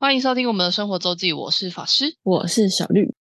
欢迎收听我们的生活周记，我是法师。我是小绿。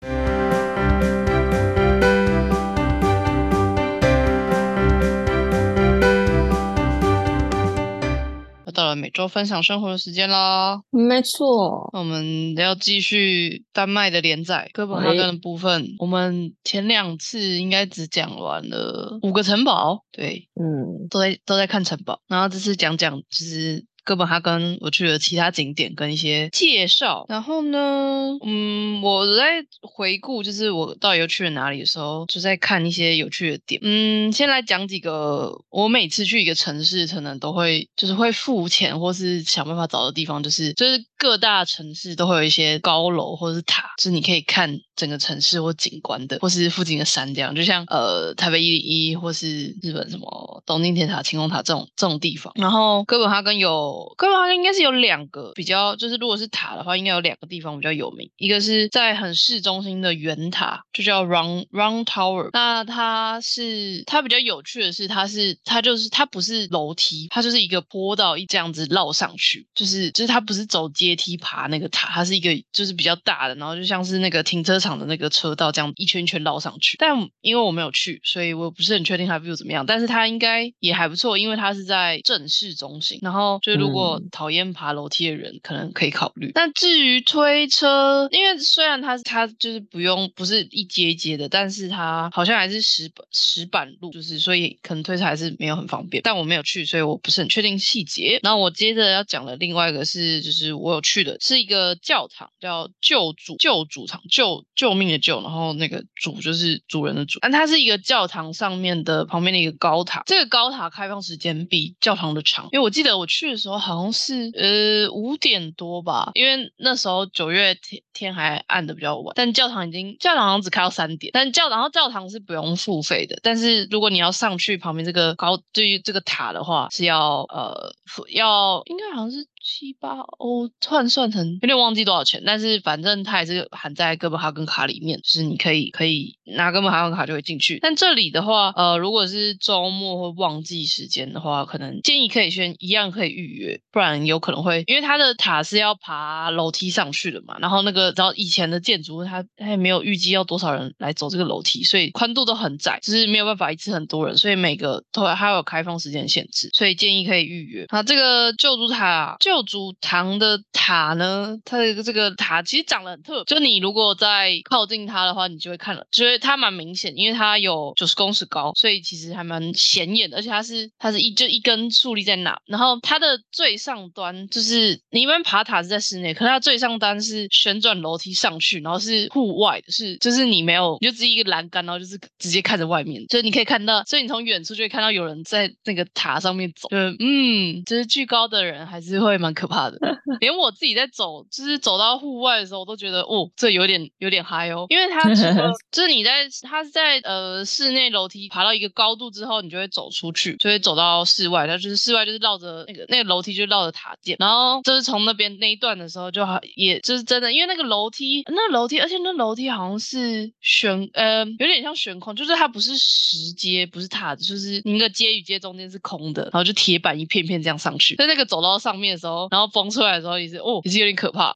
又到了每周分享生活的时间啦，没错，那我们要继续丹麦的连载哥本哈根的部分。我们前两次应该只讲完了五个城堡，对，嗯，都在都在看城堡，然后这次讲讲就是哥本哈根我去了其他景点跟一些介绍。然后呢，嗯，我在回顾就是我到底又去了哪里的时候，就在看一些有趣的点。嗯，先来讲几个我每次去一个城市，可能都会就是会付钱或是想办法找的地方，就是就是各大城市都会有一些高楼或者是塔，就是你可以看整个城市或景观的，或是附近的山这样。就像呃台北一零一或是日本什么东京铁塔、晴空塔这种这种地方。然后哥本哈根有哥本哈根应该是有两个比较，就是如果是塔的话，应该有两个地方比较有名，一个是在很市中心的圆塔，就叫 Round Round Tower。那它是它比较有趣的是，它是它就是它不是楼梯，它就是一个坡道一这样子绕上去，就是就是它不是走阶梯爬那个塔，它是一个就是比较大的，然后就像是那个停车场的那个车道这样一圈一圈绕上去。但因为我没有去，所以我不是很确定它 view 怎么样，但是它应该也还不错，因为它是在正市中心。然后就如果讨厌爬楼梯的人，可能可以考虑。那至于推车，因为虽然它它就是不用不是一阶一阶的，但是它好像还是石板石板路，就是所以可能推车还是没有很方便。但我没有去，所以我不是很确定细节。然后我接着要讲的另外一个是，就是我有去的是一个教堂，叫救主救主堂，救救命的救，然后那个主就是主人的主。但它是一个教堂上面的旁边的一个高塔，这个高塔开放时间比教堂的长，因为我记得我去的时候好像是呃五点多吧，因为那时候九月天天还暗的比较晚，但教堂已经教堂好像只开到三点，但教然后教堂是不用付费的，但是如果你要上去旁边这个高对于这个塔的话是要呃要应该好像是。七八欧换算成有点忘记多少钱，但是反正它也是含在哥本哈根卡里面，就是你可以可以拿哥本哈根卡就会进去。但这里的话，呃，如果是周末或旺季时间的话，可能建议可以先一样可以预约，不然有可能会因为它的塔是要爬楼梯上去的嘛，然后那个然后以前的建筑它它也没有预计要多少人来走这个楼梯，所以宽度都很窄，就是没有办法一次很多人，所以每个都还有开放时间限制，所以建议可以预约。那这个救助塔救主堂的塔呢，它的这个塔其实长得很特别，就你如果在靠近它的话，你就会看了，觉得它蛮明显，因为它有九十公尺高，所以其实还蛮显眼，而且它是它是一就一根竖立在那，然后它的最上端就是你一般爬塔是在室内，可是它最上端是旋转楼梯上去，然后是户外的，是就是你没有，你就只是一个栏杆，然后就是直接看着外面，就是你可以看到，所以你从远处就会看到有人在那个塔上面走，就嗯，就是巨高的人还是会蛮可怕的。连我自己在走，就是走到户外的时候，我都觉得哦，这有点有点嗨哦，因为它除了 就是你在它是在呃室内楼梯爬到一个高度之后，你就会走出去，就会走到室外，它就是室外就是绕着那个那个楼梯就绕着塔建，然后就是从那边那一段的时候就好，也就是真的，因为那个楼梯那楼梯，而且那楼梯好像是悬呃有点像悬空，就是它不是石阶，不是塔子，就是那个阶与阶中间是空的，然后就铁板一片片这样上去，在那个走到上面的时候，然后风出来的时候也是哦，也是有点可怕。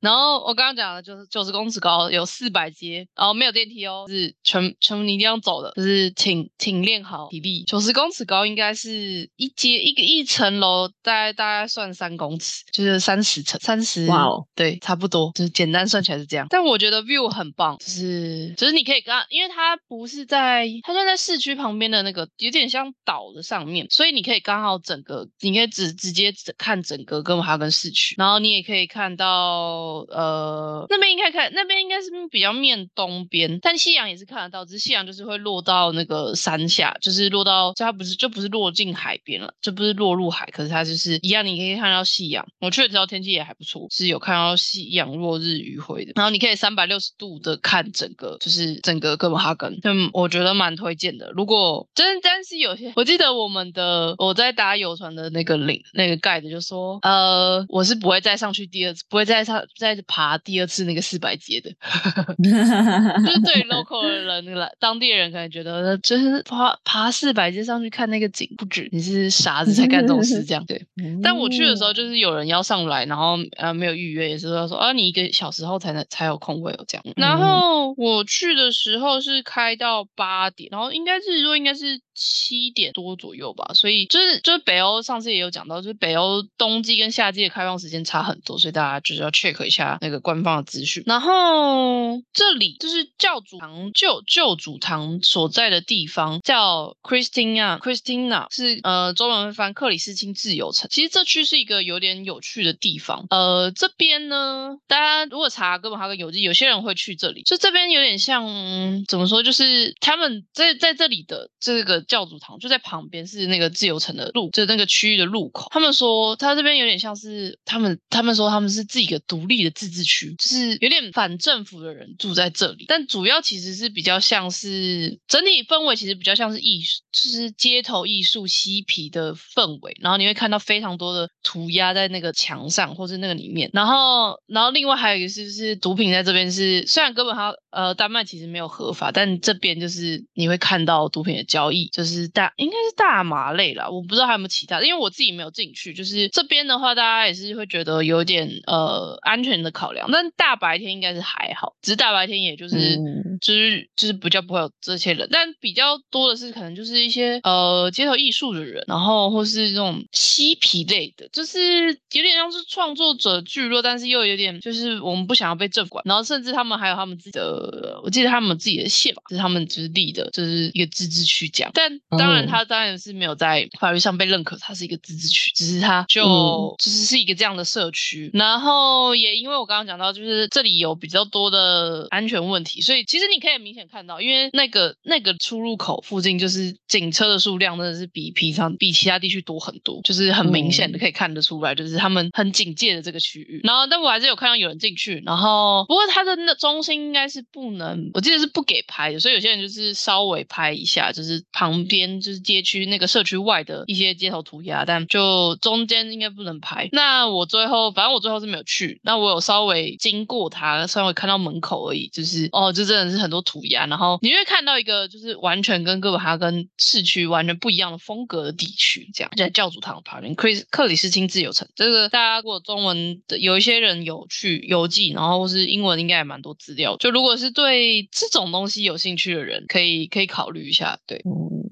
然后我刚刚讲的就是九十公尺高，有四百阶，然后没有电梯哦，是全全部你一定要走的，就是请请练好体力。九十公尺高应该是一阶一个一层楼，大概大概算三公尺，就是三十层，三十哇哦，对，差不多，就是简单算起来是这样。但我觉得 view 很棒，就是就是你可以刚，因为它不是在，它就在市区旁边的那个有点像岛的上面，所以你可以刚好整个，你可以直直接看整个哥本哈根市区，然后你也可以看到，哦呃，那边应该看，那边应该是比较面东边，但夕阳也是看得到，只是夕阳就是会落到那个山下，就是落到，就它不是就不是落进海边了，就不是落入海，可是它就是一样，你可以看到夕阳。我去的时候天气也还不错，是有看到夕阳落日余晖的，然后你可以三百六十度的看整个，就是整个哥本哈根，嗯，我觉得蛮推荐的。如果真但是有些，我记得我们的我在搭游船的那个领那个 guide 就说，呃，我是不会再上去第二次，不会再上再爬第二次那个四百阶的，就是对 local 的人来当地人可能觉得，就是爬爬四百阶上去看那个景不止，你是傻子才干这种事这样。对，但我去的时候就是有人要上来，然后呃没有预约，也是说说啊你一个小时后才能才有空位哦这样。然后我去的时候是开到八点，然后应该是说应该是。七点多左右吧，所以就是就是北欧上次也有讲到，就是北欧冬季跟夏季的开放时间差很多，所以大家就是要 check 一下那个官方的资讯。然后这里就是教主堂旧旧主堂所在的地方叫 Christina，Christina 是呃中文翻克里斯汀自由城。其实这区是一个有点有趣的地方。呃，这边呢，大家如果查哥本哈根游记，有些人会去这里，就这边有点像怎么说，就是他们在在这里的这个。教主堂就在旁边，是那个自由城的路，就那个区域的路口。他们说，他这边有点像是他们，他们说他们是自己的独立的自治区，就是有点反政府的人住在这里。但主要其实是比较像是整体氛围，其实比较像是艺术，就是街头艺术嬉皮的氛围。然后你会看到非常多的涂鸦在那个墙上或是那个里面。然后，然后另外还有一个是，是毒品在这边是，虽然根本哈呃丹麦其实没有合法，但这边就是你会看到毒品的交易。就是大应该是大麻类啦，我不知道还有没有其他，因为我自己没有进去。就是这边的话，大家也是会觉得有点呃安全的考量，但大白天应该是还好，只是大白天也就是就是就是比较不会有这些人，但比较多的是可能就是一些呃街头艺术的人，然后或是这种嬉皮类的，就是有点像是创作者聚落，但是又有点就是我们不想要被政管，然后甚至他们还有他们自己的，我记得他们自己的县吧，就是他们就是立的，就是一个自治区这样。但当然，他当然是没有在法律上被认可，他是一个自治区，只是他就只是是一个这样的社区。然后也因为我刚刚讲到，就是这里有比较多的安全问题，所以其实你可以明显看到，因为那个那个出入口附近就是警车的数量真的是比平常比其他地区多很多，就是很明显的可以看得出来，就是他们很警戒的这个区域。然后但我还是有看到有人进去，然后不过他的那中心应该是不能，我记得是不给拍的，所以有些人就是稍微拍一下，就是旁。旁边就是街区那个社区外的一些街头涂鸦，但就中间应该不能拍。那我最后，反正我最后是没有去。那我有稍微经过它，稍微看到门口而已。就是哦，这真的是很多涂鸦。然后你会看到一个就是完全跟哥本哈根市区完全不一样的风格的地区，这样在教主堂旁边，克里斯克里斯汀自由城。这个大家如果中文的有一些人有去游记，然后或是英文应该也蛮多资料。就如果是对这种东西有兴趣的人，可以可以考虑一下。对。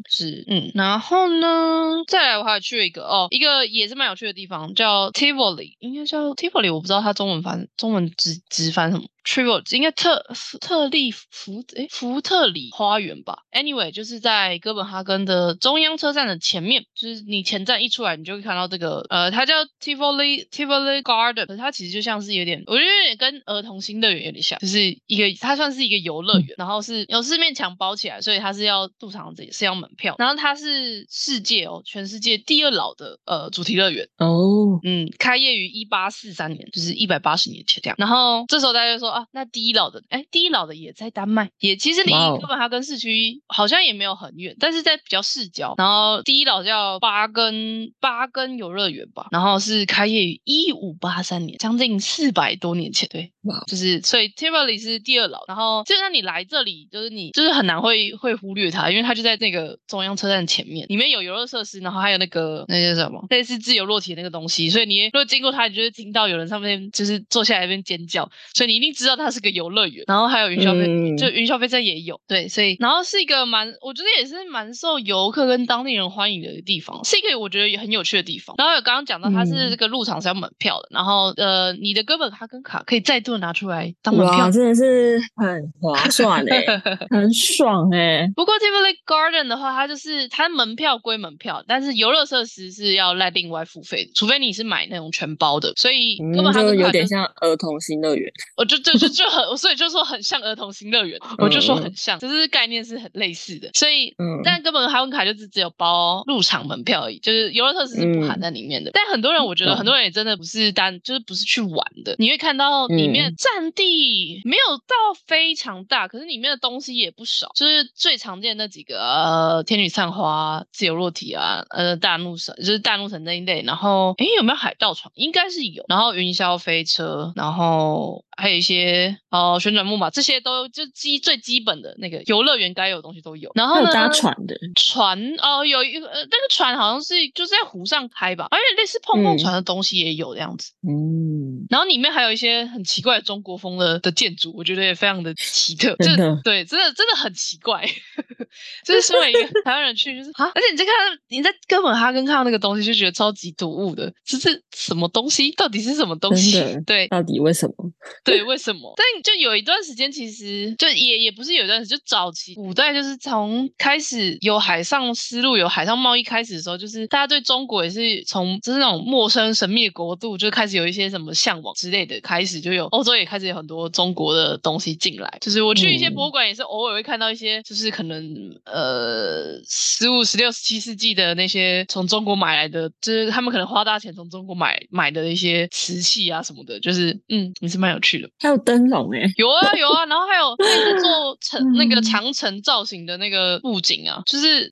是，嗯，然后呢，再来我还去了一个哦，一个也是蛮有趣的地方，叫 Tivoli，应该叫 Tivoli，我不知道它中文翻中文直直翻什么。Trivial 应该特特利福诶福特里花园吧？Anyway，就是在哥本哈根的中央车站的前面，就是你前站一出来，你就会看到这个呃，它叫 Tivoli Tivoli Garden，它其实就像是有点，我觉得有点跟儿童新乐园有点像，就是一个它算是一个游乐园，然后是有四面墙包起来，所以它是要入场也是要门票，然后它是世界哦，全世界第二老的呃主题乐园哦，嗯，开业于一八四三年，就是一百八十年前这样，然后这时候大家就说。啊，那第一老的，哎，第一老的也在丹麦，也其实离哥本哈根市区好像也没有很远，但是在比较市郊。然后第一老叫巴根巴根游乐园吧，然后是开业于一五八三年，将近四百多年前，对，就是所以 Tivoli 是第二老。然后就算你来这里，就是你就是很难会会忽略它，因为它就在那个中央车站前面，里面有游乐设施，然后还有那个那些什么类似自由落体那个东西，所以你如果经过它，你就会听到有人上面就是坐下来一边尖叫，所以你一定。知道它是个游乐园，然后还有云霄飞，就云霄飞车也有，对，所以然后是一个蛮，我觉得也是蛮受游客跟当地人欢迎的一个地方，是一个我觉得也很有趣的地方。然后有刚刚讲到它是这个入场是要门票的，然后呃，你的哥本哈根卡可以再度拿出来当门票，真的是很划算哎，很爽哎。不过 Tivoli Garden 的话，它就是它门票归门票，但是游乐设施是要来另外付费的，除非你是买那种全包的。所以根本哈根有点像儿童新乐园，我就。就就就很，所以就说很像儿童新乐园，我就说很像，就是概念是很类似的。所以，嗯但根本哈文卡就是只有包入场门票而已，就是游乐设施是不含在里面的。但很多人，我觉得很多人也真的不是单，就是不是去玩的。你会看到里面占地没有到非常大，可是里面的东西也不少，就是最常见那几个呃，天女散花、自由落体啊，呃，大怒神就是大怒神那一类。然后，哎，有没有海盗船？应该是有。然后云霄飞车，然后。还有一些哦，旋转木马这些都就基最基本的那个游乐园该有的东西都有。然后呢，搭船的船哦，有一个呃，那个船好像是就是在湖上开吧，而且类似碰碰船的东西也有这样子。嗯，然后里面还有一些很奇怪的中国风的的建筑，我觉得也非常的奇特。真的，对，真的真的很奇怪。就是身为一个台湾人去，就是啊，而且你在看你在哥本哈根看到那个东西，就觉得超级突兀的，这是什么东西？到底是什么东西？对，到底为什么？对，为什么？但就有一段时间，其实就也也不是有一段时间，就早期古代，就是从开始有海上丝路、有海上贸易开始的时候，就是大家对中国也是从就是那种陌生神秘的国度，就开始有一些什么向往之类的，开始就有欧洲也开始有很多中国的东西进来。就是我去一些博物馆，也是偶尔会看到一些，就是可能呃十五、十六、十七世纪的那些从中国买来的，就是他们可能花大钱从中国买买的一些瓷器啊什么的，就是嗯，也是蛮有趣的。还有灯笼哎，有啊有啊，然后还有那个做城 那个长城造型的那个布景啊，就是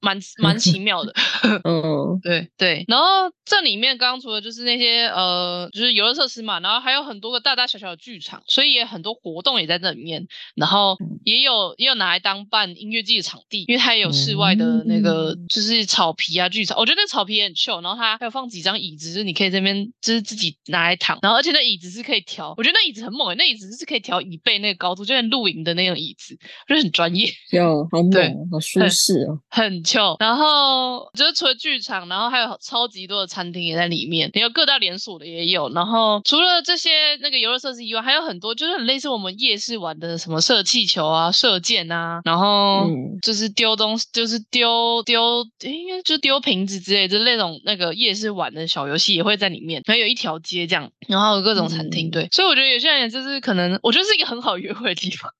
蛮蛮奇妙的。嗯，对对。然后这里面刚刚除了就是那些呃，就是游乐设施嘛，然后还有很多个大大小小的剧场，所以也很多活动也在这里面。然后也有也有拿来当办音乐季的场地，因为它也有室外的那个就是草皮啊剧场，我觉得那草皮也很秀。然后它还有放几张椅子，就是你可以这边就是自己拿来躺，然后而且那椅子是可以。调，我觉得那椅子很猛诶，那椅子是可以调椅背那个高度，就像露营的那种椅子，我觉得很专业，有好猛，好舒适哦，很秀。然后就是除了剧场，然后还有超级多的餐厅也在里面，也有各大连锁的也有。然后除了这些那个游乐设施以外，还有很多就是很类似我们夜市玩的什么射气球啊、射箭啊，然后就是丢东西，就是丢丢，应该就丢瓶子之类的那种那个夜市玩的小游戏也会在里面。还有一条街这样，然后有各种餐厅。对，所以我觉得有些人就是可能，我觉得是一个很好约会的地方。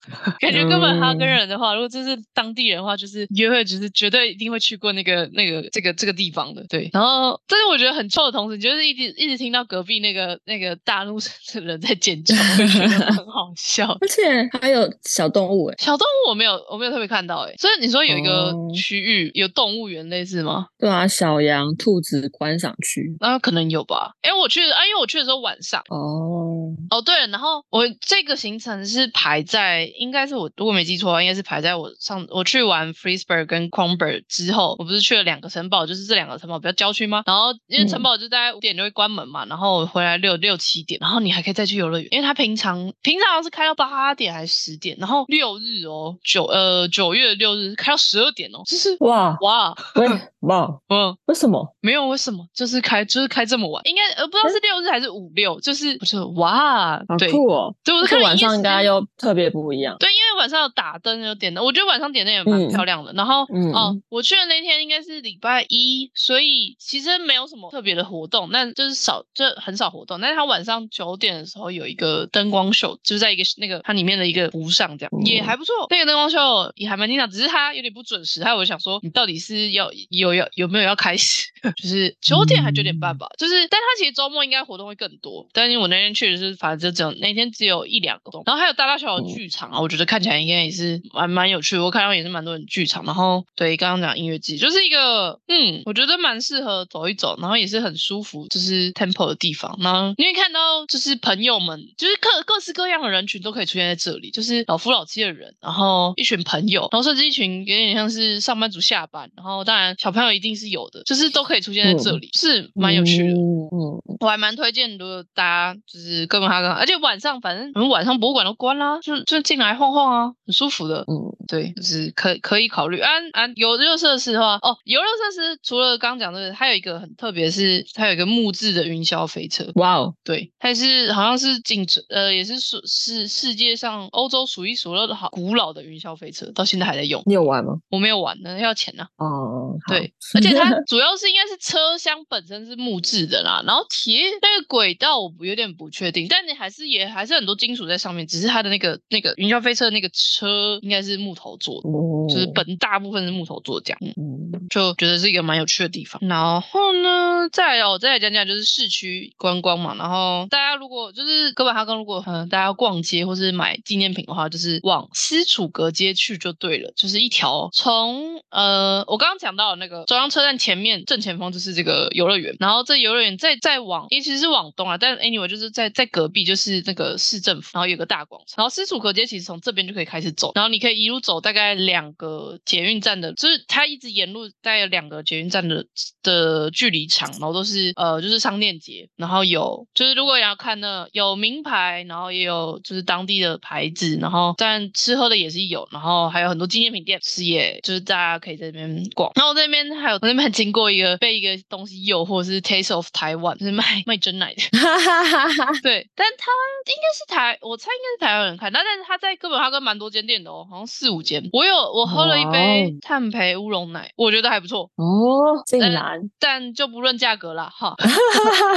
感觉根本哈根人的话，如果这是当地人的话，就是约会，就是绝对一定会去过那个那个这个这个地方的。对，然后但是我觉得很臭的同时，你就是一直一直听到隔壁那个那个大陆的 人在尖叫，觉得很好笑。而且还有小动物，哎，小动物我没有我没有特别看到，哎，所以你说有一个区域有动物园类似吗？对啊，小羊、兔子观赏区，那可能有吧。哎，我去啊，因为我去的时候晚上。哦。哦，对了，然后我这个行程是排在，应该是我如果没记错，应该是排在我上我去完 Freesburg 跟 c r o m b e r 之后，我不是去了两个城堡，就是这两个城堡比较郊区吗？然后因为城堡就在五点就会关门嘛，然后我回来六六七点，然后你还可以再去游乐园，因为他平常平常是开到八点还是十点，然后六日哦九呃九月六日开到十二点哦，就是哇哇 哇嗯为什么没有为什么就是开就是开这么晚，应该呃不知道是六日还是五六，就是不是哇。啊，好酷哦！就是晚上应该又特别不一样。对，因为晚上有打灯，有点灯，我觉得晚上点灯也蛮漂亮的。然后，哦，我去的那天应该是礼拜一，所以其实没有什么特别的活动，那就是少，就很少活动。但是他晚上九点的时候有一个灯光秀，就是在一个那个它里面的一个湖上，这样也还不错。那个灯光秀也还蛮精彩，只是它有点不准时。还有我想说，你到底是要有要有没有要开始？就是九点还九点半吧？就是，但它其实周末应该活动会更多。但是我那天去的是。反正就只有那天只有一两个洞，然后还有大大小小的剧场啊，我觉得看起来应该也是蛮蛮有趣。我看到也是蛮多人剧场，然后对刚刚讲音乐季，就是一个嗯，我觉得蛮适合走一走，然后也是很舒服，就是 temple 的地方。然后因为看到就是朋友们，就是各各式各样的人群都可以出现在这里，就是老夫老妻的人，然后一群朋友，然后甚至一群有点像是上班族下班，然后当然小朋友一定是有的，就是都可以出现在这里，是蛮有趣的。嗯，我还蛮推荐如果大家就是各。哈根，而且晚上反正我们晚上博物馆都关啦，就就进来晃晃啊，很舒服的。嗯，对，就是可可以考虑。啊啊，游乐设施的话，哦，游乐设施除了刚讲的，还有一个很特别，是它有一个木质的云霄飞车。哇哦，对，它是好像是仅呃，也是属是世界上欧洲数一数二的好古老的云霄飞车，到现在还在用。你有玩吗？我没有玩呢，要钱呢、哦，好对，而且它 主要是应该是车厢本身是木质的啦，然后铁那个轨道我不有点不确定，但你还是也还是很多金属在上面，只是它的那个那个云霄飞车那个车应该是木头做的，哦就是本大部分是木头做的这样，嗯，嗯就觉得是一个蛮有趣的地方。然后呢，再来哦，再来讲讲就是市区观光嘛，然后大家如果就是哥本哈根，如果嗯大家要逛街或是买纪念品的话，就是往斯楚格街去就对了，就是一条从呃我刚刚讲到的那个中央车站前面正前方就是这个游乐园，然后这游乐园再再往，因为其实是往东啊，但 anyway 就是在在隔壁就是那个市政府，然后有个大广场，然后斯楚格街其实从这边就可以开始走，然后你可以一路走大概两个捷运站的，就是它一直沿路大概有两个捷运站的的距离长，然后都是呃就是商店街，然后有就是如果要看呢有名牌，然后也有就是当地的牌子，然后但吃喝的也是有，然后还有很多纪念品店，是也就是大家可以在这边逛。然后我这边还有我那边经过一个被一个东西诱惑，是 Taste of Taiwan，就是卖卖真奶的。对，但他应该是台，我猜应该是台湾人开，但但是他在哥本哈根蛮多间店的哦，好像四五间。我有我喝了一杯哦炭焙乌龙奶，我觉得还不错，哦，竟然，但就不论价格啦，哈。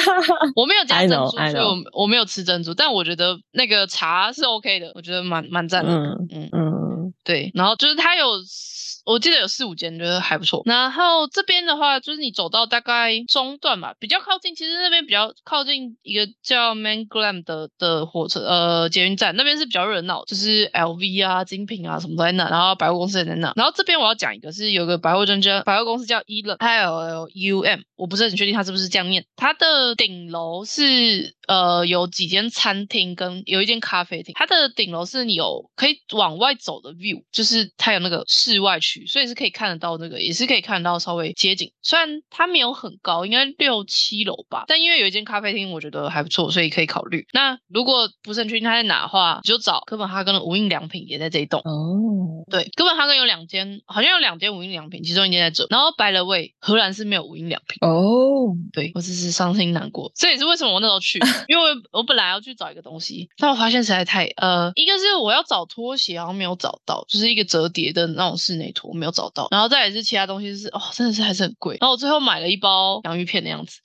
我没有加珍珠，所以我我没有吃珍珠，但我觉得那个茶是 OK 的，我觉得蛮蛮赞的。嗯嗯嗯，对，然后就是它有四，我记得有四五间，觉得还不错。然后这边的话，就是你走到大概中段吧，比较靠近，其实那边比较靠近一个叫 Manglam 的的火车呃捷运站，那边是比较热闹，就是 LV 啊、精品啊什么都在那，然后百货公司也在那。然后这边我要讲一个是有个百货专家百货公司叫 e l 还有 UM，我不是很确定它是不是这样念。它的顶楼是呃有几间餐厅跟有一间咖啡厅，它的顶楼是你有可以往外走的 view，就是它有那个室外区，所以是可以看得到那个，也是可以看得到稍微街景。虽然它没有很高，应该六七楼吧，但因为有一间咖啡厅，我觉得还不错，所以可以考虑。那如果不是很确定它在哪的话，就找哥本哈根的无印良品也在这一栋。哦，对，哥本哈根有两间，好像有两间无印良品，其中一间在这。然后白了味，荷兰是没有无印良品。哦，对我只是伤心难过，这也是为什么我那时候去，因为我我本来要去找一个东西，但我发现实在太呃，一个是我要找拖鞋，好像没有找到，就是一个折叠的那种室内我没有找到，然后再来是其他东西是哦，真的是还是很贵，然后我最后买了一包洋芋片的样子，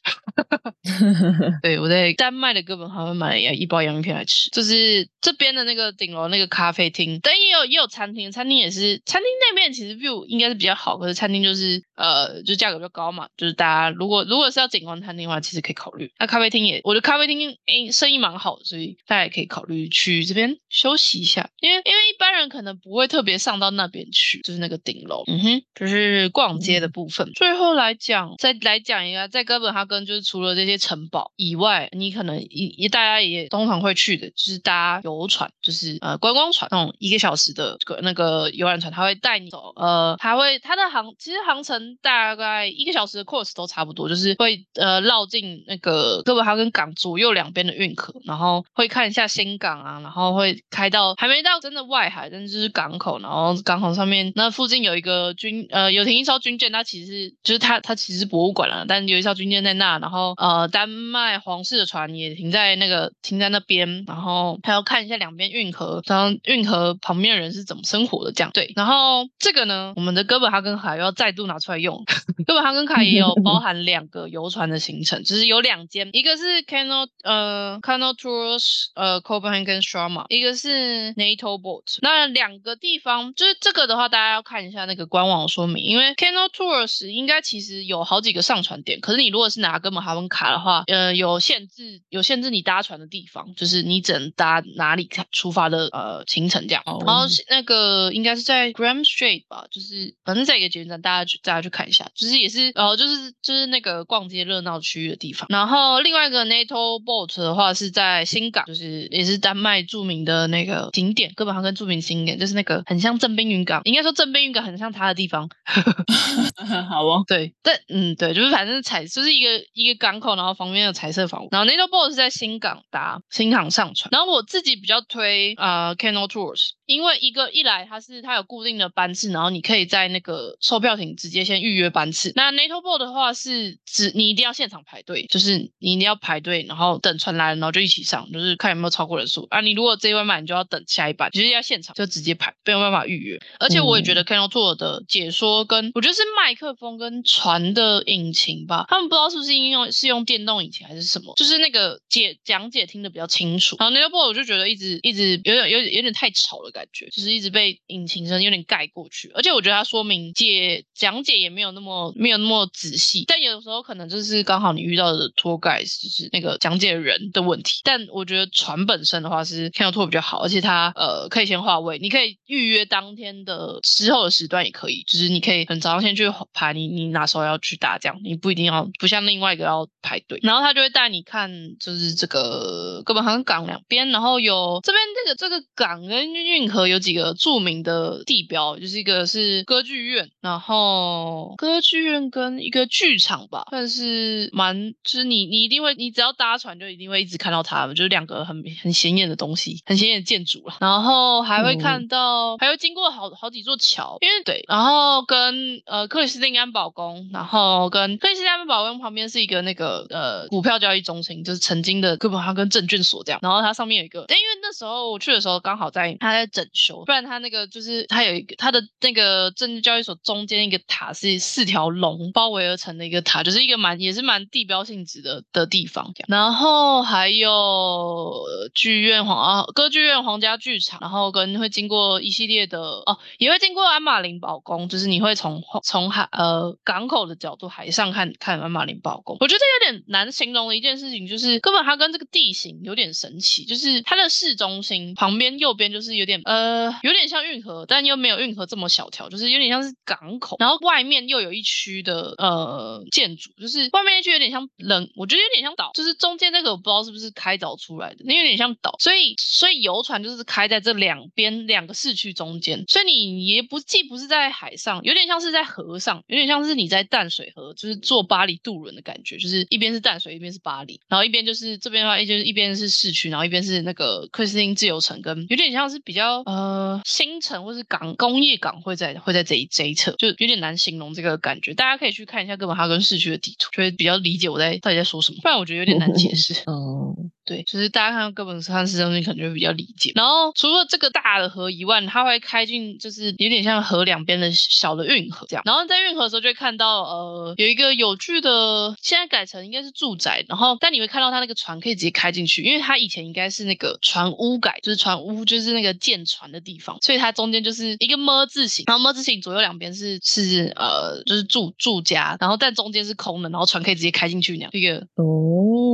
对我在丹麦的哥本哈根买了一包洋芋片来吃，就是这边的那个顶楼那个咖啡厅，但也有也有餐厅，餐厅也是餐厅那边其实 view 应该是比较好，可是餐厅就是呃就价格比较高嘛，就是大家如果如果是要景观餐厅的话，其实可以考虑。那咖啡厅也，我觉得咖啡厅诶生意蛮好，所以大家也可以考虑去这边休息一下，因为因为一般人可能不会特别上到那边去，就是那个顶楼，嗯哼，就是逛街的部分。最后来讲，再来讲一个，在哥本哈根就是除了这些城堡以外，你可能一一大家也通常会去的，就是搭游船，就是呃观光船那种一个小时的这个那个游览船，它会带你走，呃，它会它的航其实航程大概一个小时的 course 都差不多，就是会呃绕进那个哥本哈根港左右两边的运河，然后会看一下新港啊，然后会开到还没到真的外海，但是就是港口，然后港口上面那附近有一个军呃有停一艘军舰，它其实是就是它它其实是博物馆了，但有一艘军舰在那，然后呃丹麦皇室的船也停在那个停在那边，然后还要看一下两边运河，然后运河旁边的人是怎么生活的这样对，然后这个呢，我们的哥本哈根卡又要再度拿出来用，哥本哈根卡也有包 含两个游船的行程，就是有两间，一个是 Canal 呃 Canal Tours 呃 Copenhagen Strama，一个是 NATO Boat。那两个地方就是这个的话，大家要看一下那个官网说明，因为 Canal Tours 应该其实有好几个上船点，可是你如果是拿哥本哈根卡的话，呃有限制有限制你搭船的地方，就是你只能搭哪里出发的呃行程这样。哦然后那个应该是在 Graham Street 吧，就是反正在一个捷运站，大家去大家去看一下，就是也是呃就是就是那个逛街热闹区域的地方。然后另外一个 NATO Boat 的话是在新港，就是也是丹麦著名的那个景点，哥本哈根著名景点，就是那个很像正滨云港，应该说正滨渔港很像他的地方。好哦，对，但嗯，对，就是反正彩就是一个一个港口，然后旁边有彩色房屋。然后 NATO Boat 是在新港搭新港上船。然后我自己比较推啊、呃 Canal Tours，因为一个一来它是它有固定的班次，然后你可以在那个售票亭直接先预约班次。那 NATO Ball 的话是只你一定要现场排队，就是你一定要排队，然后等船来了，然后就一起上，就是看有没有超过人数啊。你如果这一班满，你就要等下一班，就是要现场就直接排，没有办法预约。而且我也觉得 Kano Tour 的解说跟我觉得是麦克风跟船的引擎吧，他们不知道是不是应用是用电动引擎还是什么，就是那个解讲解听得比较清楚。然后 NATO Ball 我就觉得一直一直有点有点有点太吵的感觉，就是一直被引擎声有点盖过去。而且我觉得它说明解讲解也没有那么没有那么仔细，但有的时候可能就是刚好你遇到的 tour guide 就是那个讲解人的问题。但我觉得船本身的话是 Kano Tour 比较好，而且它呃可以先划位，你可以预约当天的之后的时段也可以，就是你可以很早先去排你你哪时候要去搭，这样你不一定要不像另外一个要排队。然后他就会带你看就是这个哥本哈根港两边，然后有这边这个这个港跟运河有几个著名的地标，就是一个是歌剧院，然后歌剧院跟一个剧场吧，算是蛮就是你你一定会你只要搭船就一定会一直看到它们，就是两个很很显眼的东西，很显眼的建筑了。然后还会看到，还会经过好好几座桥，因为对，然后跟呃克里斯汀安保宫，然后跟克里斯汀安保宫旁边是一个那个呃股票交易中心，就是曾经的哥本哈根证券所这样。然后它上面有一个，但因为那时候我去的时候刚好在它在整修，不然它那个就是它有一个它的那个证券交易所中间一个塔是四条龙包围而成的一个塔，就是一个蛮也是蛮地标性质的的地方。然后还有剧院皇啊歌剧院皇家剧场，然后跟会经过一系列的哦，也会经过安马林堡宫，就是你会从从海呃港口的角度海上看看安马林堡宫。我觉得有点难形容的一件事情，就是根本它跟这个地形有点神奇，就是它的市中心旁边右边就是有点呃有点像运河，但又没有运河这么小条，就是有点像是港口，然后外面又有一区的呃建筑，就是外面一区有点像冷，我觉得有点像岛，就是中间那个我不知道是不是开凿出来的，那有点像岛，所以所以游船就是开在这两边两个市区中间，所以你也不既不是在海上，有点像是在河上，有点像是你在淡水河，就是坐巴黎渡轮的感觉，就是一边是淡水，一边是巴黎，然后一边就是这边的话，一就是一边是市区，然后一边是那个克里斯汀自由城，跟有点像是比较呃新城或是港工业港会在会在这一这一侧，就有点难形容这个感觉，大家可以去看一下哥本哈根市区的地图，就会比较理解我在到底在说什么，不然我觉得有点难解释。哦，对，就是大家看到哥本哈根市中心，可能就比较理解。然后除了这个大的河以外，它会开进就是有点像河两边的小的运河这样。然后在运河的时候就会看到呃有一个有趣的，现在改成应该是住宅，然后但你会看到它那个船可以直接开进去，因为它以前应该是那个船屋改，就是船屋就是那个建船的地方，所以它中间就是一个么字形，然后么字形左右两边是是呃就是住住家，然后但中间是空的，然后船可以直接开进去那样一个哦，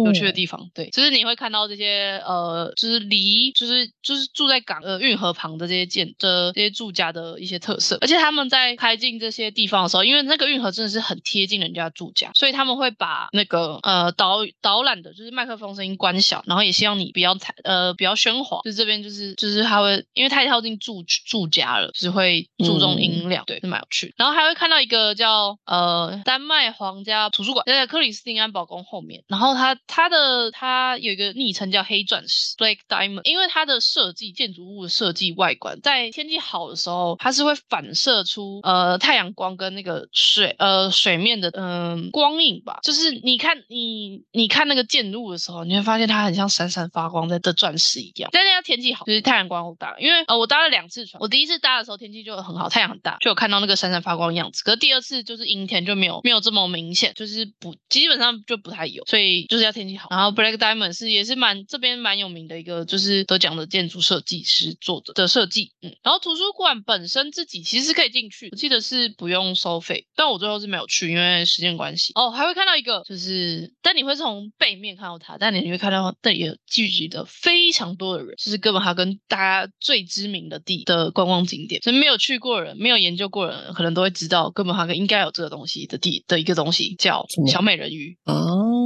有趣的地方。对，就是你会看到这些呃，就是离就是就是住在港呃运河旁的这些建的这些住家的一些特色，而且他们在开进这些地方的时候，因为那个运河真的是很贴近人家住家，所以他们会把那个呃导导览的就是麦克风声音关小，然后也希望你不要踩呃比较喧哗，就这边就是就是他会因为太靠近住住家了，就是会注重音量，对，是蛮有趣。然后还会看到一个叫呃丹麦皇家图书馆，在克里斯汀安保宫后面，然后它它的它有一个昵称叫黑钻石 （Black Diamond），因为它的设计建筑物的设计外观，在天气好的时候，它是会反射出呃太阳光跟那个水呃水面的嗯、光影吧，就是你看你你看那个建筑物的时候，你会发现它很像闪闪发光的的钻石一样。但是要天气好，就是太阳光好大，因为呃我搭了两次船，我第一次搭的时候天气就很好，太阳很大，就有看到那个闪闪发光的样子。可是第二次就是阴天就没有没有这么明显，就是不基本上就不太有，所以就是要天气好。然后 Black Diamond 是也是蛮这边蛮有名的一个就是得奖的建筑设计师做的的设计，嗯。然后图书馆本身自己其实是可以进去，我记得是不用收费，但我最后是没有去，因为时间关系。哦，还会看到一个就是，但你会从背面看到它，但你会看到那里有聚集的非常多的人，就是哥本哈根大家最知名的地的观光景点，所以没有去过的人，没有研究过的人，可能都会知道哥本哈根应该有这个东西的地的一个东西叫小美人鱼。哦，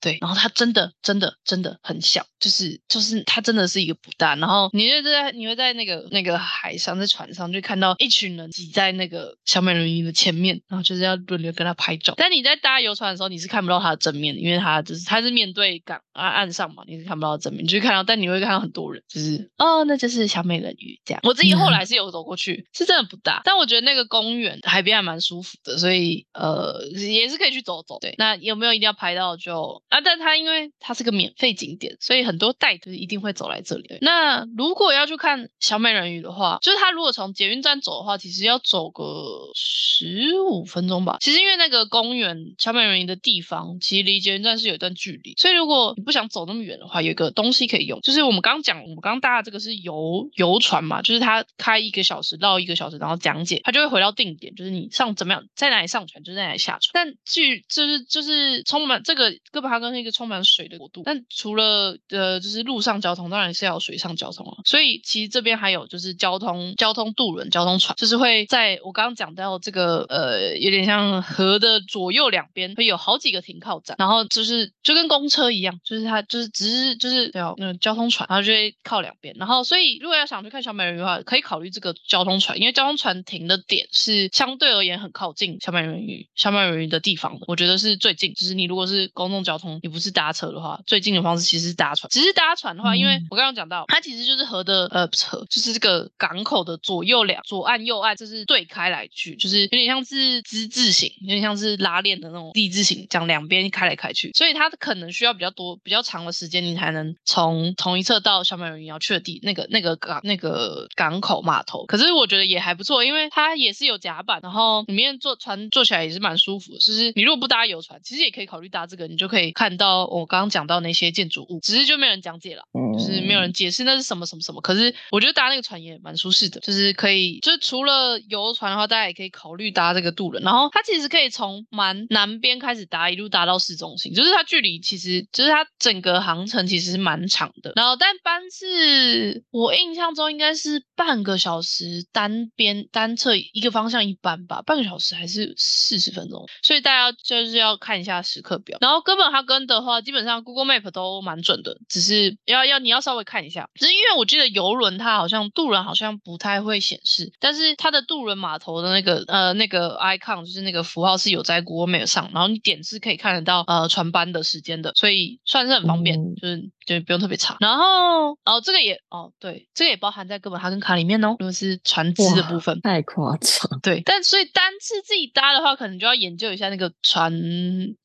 对，然后它真的真的真的很小，就是就是它真的是一个不大，然后你就在你会在那个那个海上，在船上就看到一群人挤在那个小美人鱼的前面，然后就是要轮流跟他拍照。但你在搭游船的时候，你是看不到它的正面的，因为它就是它是面对港岸岸上嘛，你是看不到正面，你就看到，但你会看到很多人，就是哦，那就是小美人鱼这样。我自己后来是有走过去，是真的不大，但我觉得那个公园海边还蛮舒服的，所以呃也是可以去走走。对，那有没有一定要拍到就啊？但它因为它是个免费景点，所以很多带就是一定会走来这里。那如果要去看小美人鱼的话，就是他如果从捷运站走的话，其实要走个十五分钟吧。其实因为那个公园小美人鱼的地方，其实离捷运站是有一段距离，所以如果你不想走那么远的话，有一个东西可以用，就是我们刚讲，我们刚刚搭的这个是游游船嘛，就是它开一个小时到一个小时，然后讲解，它就会回到定点，就是你上怎么样，在哪里上船就在哪里下船。但据就是就是充满这个哥本哈根是一个充满水的国度，但除了呃就是陆上交通，当然是要水上交通了。所以其实这边还有就是交通交通渡轮、交通船，就是会在我刚刚讲到这个呃有点像河的左右两边会有好几个停靠站，然后就是就跟公车一样，就是它就是只是就是叫那交通船，然后就会靠两边。然后所以如果要想去看小美人鱼的话，可以考虑这个交通船，因为交通船停的点是相对而言很靠近小美人鱼小美人鱼的地方的，我觉得是最近。就是你如果是公共交通，你不是搭车的话，最近的方式其实是搭船。只是搭船的话，因为我刚刚讲到，它其实就是河的呃河，就是这个港口的左右两左岸右岸，就是对开来去，就是有点像是之字形，有点像是拉链的那种 D 字形，这样两边开来开去。所以它可能需要比较多比较长的时间，你才能从同一侧到小美人鱼要去的地那个那个港那个港口码头。可是我觉得也还不错，因为它也是有甲板，然后里面坐船坐起来也是蛮舒服的。就是你如果不搭游船，其实也可以考虑搭这个，你就可以看到我刚刚讲到那些建筑物，只是就没有人讲解了，就是没有人解释那是什么什么什么。可是我觉得搭那个船也蛮舒适的，就是可以，就是除了游船的话，大家也可以考虑搭这个渡轮。然后它其实可以从蛮南边开始搭，一路搭到市中心，就是它距离其实就是它整个航程其实是蛮长的。然后但班次我印象中应该是半个小时单边单侧一个方向一班吧，半个小时还是四十分钟，所以大家就是要看一下时刻表。然后哥本哈根的话，基本上 Google Map 都蛮准的，只是要要你要稍微看一下，只是因为我记得游轮它好像渡轮好像不太会显示，但是它的渡轮码头的那个呃那个 icon 就是那个符号是有在 Google Map 上，然后你点是可以看得到呃船班的时间的，所以算是很方便，就是就不用特别查。然后哦这个也哦对，这个也包含在哥本哈根卡里面哦，如果是船只的部分，太夸张。对，但所以单次自己搭的话，可能就要研究一下那个船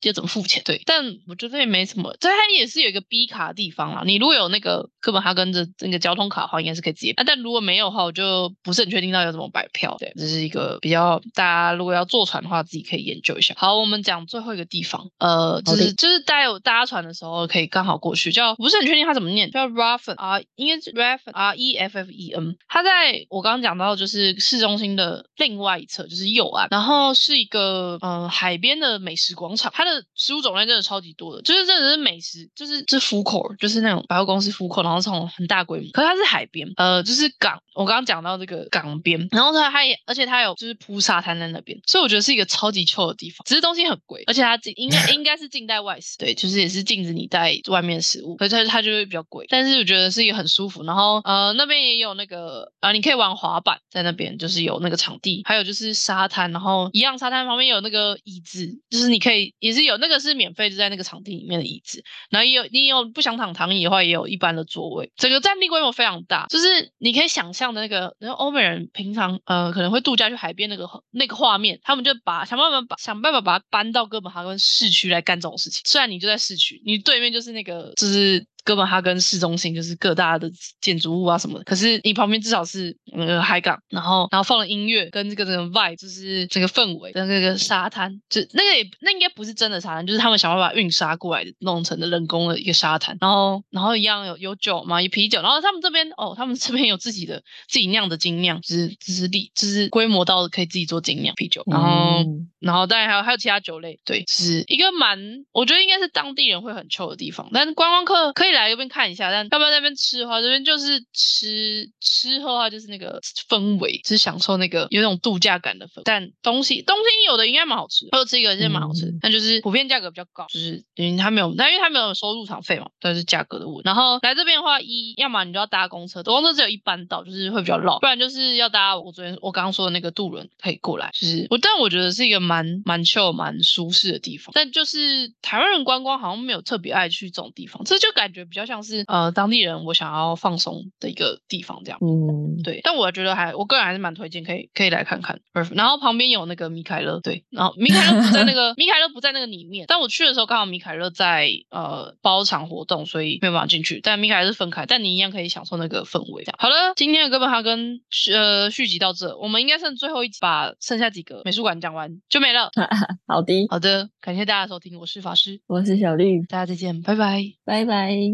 要怎么付钱。对，但我觉得也没什么，这它也是有一个 B 卡的地方啦。你如果有那个哥本哈根的那个交通卡的话，应该是可以直接。啊，但如果没有的话，我就不是很确定到底要怎么买票。对，这是一个比较大家如果要坐船的话，自己可以研究一下。好，我们讲最后一个地方，呃，就是就是大家有搭船的时候可以刚好过去，叫不是很确定它怎么念，叫 Raffen 啊，应该是 Raffen R E F F E N。它在我刚刚讲到就是市中心的另外一侧，就是右岸，然后是一个呃海边的美食广场，它的食物种类真的超级多的，就是真的是美食，就是这 food court，就是那种百货公司 food court，然后这种很大规模，可是它是海边，呃，就是港，我刚刚讲到这个港边，然后它它也，而且它有就是铺沙滩在那边，所以我觉得是一个超级 chill 的地方，只是东西很贵，而且它应该 应该是禁带外食，对，就是也是禁止你带外面食物，可是它它就会比较贵，但是我觉得是一个很舒服，然后呃那边也有那个啊，你可以玩滑板在那边，就是有那个场地，还有就是沙滩，然后一样沙滩旁边有那个椅子，就是你可以也是有那个是免费就在那个场地里面的椅子，然后也有你有不想躺躺椅的话，也有一般的座位，整个占地规模非常大，就是你可以想象的那个，然后欧美人平常呃可能会度假去海边那个那个画面，他们就把想办法把想办法把它搬到哥本哈根市区来干这种事情。虽然你就在市区，你对面就是那个就是。哥本哈根市中心就是各大的建筑物啊什么的，可是你旁边至少是那个海港，然后然后放了音乐跟这个这个 vibe，就是这个氛围跟那个沙滩，就那个也那应该不是真的沙滩，就是他们想办法运沙过来弄成的人工的一个沙滩，然后然后一样有有酒嘛，有啤酒，然后他们这边哦，他们这边有自己的自己酿的精酿，就是就是力就是规模到可以自己做精酿啤酒，然后然后当然还有还有其他酒类，对，是一个蛮我觉得应该是当地人会很臭的地方，但是观光客可以。来这边看一下，但要不要在那边吃的话，这边就是吃吃喝的话，就是那个氛围，是享受那个有那种度假感的氛围。但东西东西有的应该蛮好吃，我吃一个是蛮好吃，但就是普遍价格比较高，就是因为他没有，但因为他没有收入场费嘛，但是价格的问题。然后来这边的话，一要么你就要搭公车，公车只有一班到，就是会比较绕，不然就是要搭我昨天我刚刚说的那个渡轮可以过来。就是我，但我觉得是一个蛮蛮 chill 蛮舒适的地方。但就是台湾人观光好像没有特别爱去这种地方，这就感觉比较像是呃当地人我想要放松的一个地方这样。嗯，对，但我觉得还我个人还是蛮推荐，可以可以来看看。然后旁边有那个米凯勒，对，然后米凯勒不在那个 米凯勒不在那个里面，但我去的时候刚好米凯勒在呃包场活动，所以没有办法进去。但米凯勒是分开，但你一样可以享受那个氛围。这样好了，今天的哥本哈根呃续集到这，我们应该剩最后一集，把剩下几个美术馆讲完就没了。好的，好的，感谢大家收听，我是法师，我是小绿，大家再见，拜拜，拜拜。